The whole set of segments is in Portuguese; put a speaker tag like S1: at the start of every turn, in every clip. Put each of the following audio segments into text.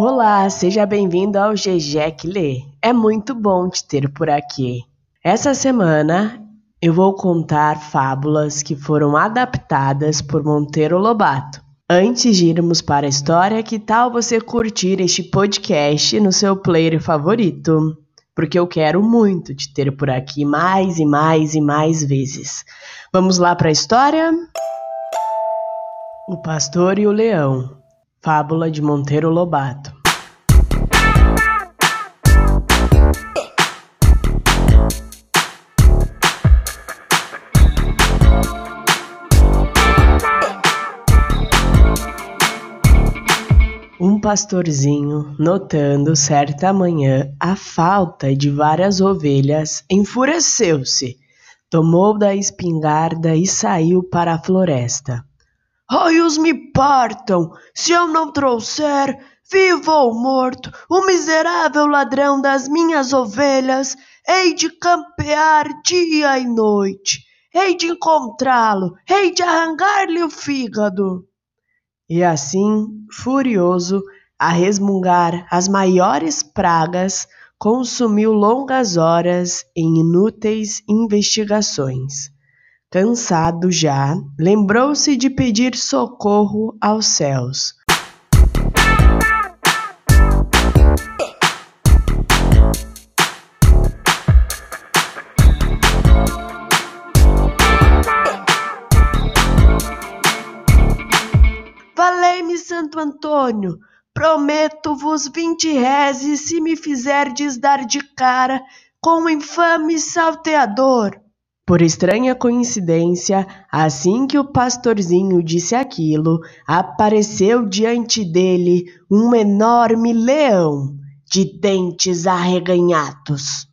S1: Olá, seja bem-vindo ao GG que Lê. É muito bom te ter por aqui. Essa semana eu vou contar fábulas que foram adaptadas por Monteiro Lobato. Antes de irmos para a história, que tal você curtir este podcast no seu player favorito? Porque eu quero muito te ter por aqui mais e mais e mais vezes. Vamos lá para a história? O Pastor e o Leão. Fábula de Monteiro Lobato. Um pastorzinho, notando certa manhã a falta de várias ovelhas, enfureceu-se, tomou da espingarda e saiu para a floresta. Raios me partam! Se eu não trouxer, vivo ou morto, o miserável ladrão das minhas ovelhas, hei de campear dia e noite, hei de encontrá-lo, hei de arrancar-lhe o fígado. E assim, furioso, a resmungar as maiores pragas, consumiu longas horas em inúteis investigações Cansado já, lembrou-se de pedir socorro aos céus. Santo Antônio, prometo-vos vinte rezes se me fizerdes dar de cara com o infame salteador. Por estranha coincidência, assim que o pastorzinho disse aquilo, apareceu diante dele um enorme leão de dentes arreganhados.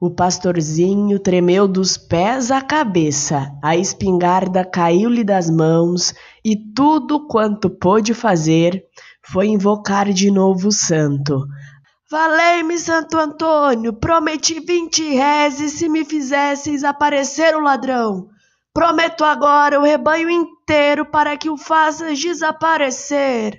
S1: O pastorzinho tremeu dos pés à cabeça, a espingarda caiu-lhe das mãos e tudo quanto pôde fazer foi invocar de novo o santo, Valei-me, Santo Antônio, prometi vinte rezes se me fizesseis aparecer o ladrão. Prometo agora o rebanho inteiro para que o faças desaparecer.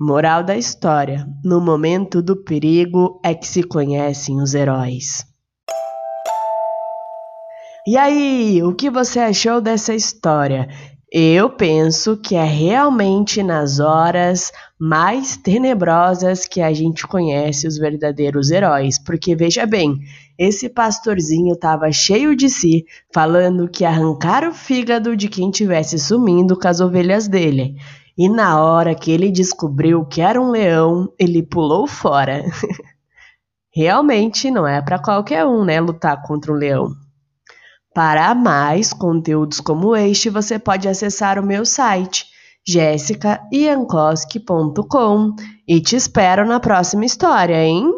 S1: Moral da história: no momento do perigo é que se conhecem os heróis. E aí, o que você achou dessa história? Eu penso que é realmente nas horas mais tenebrosas que a gente conhece os verdadeiros heróis, porque veja bem, esse pastorzinho estava cheio de si, falando que arrancar o fígado de quem tivesse sumindo com as ovelhas dele. E na hora que ele descobriu que era um leão, ele pulou fora. Realmente não é para qualquer um, né, lutar contra um leão. Para mais conteúdos como este, você pode acessar o meu site jessicaiankoski.com e te espero na próxima história, hein?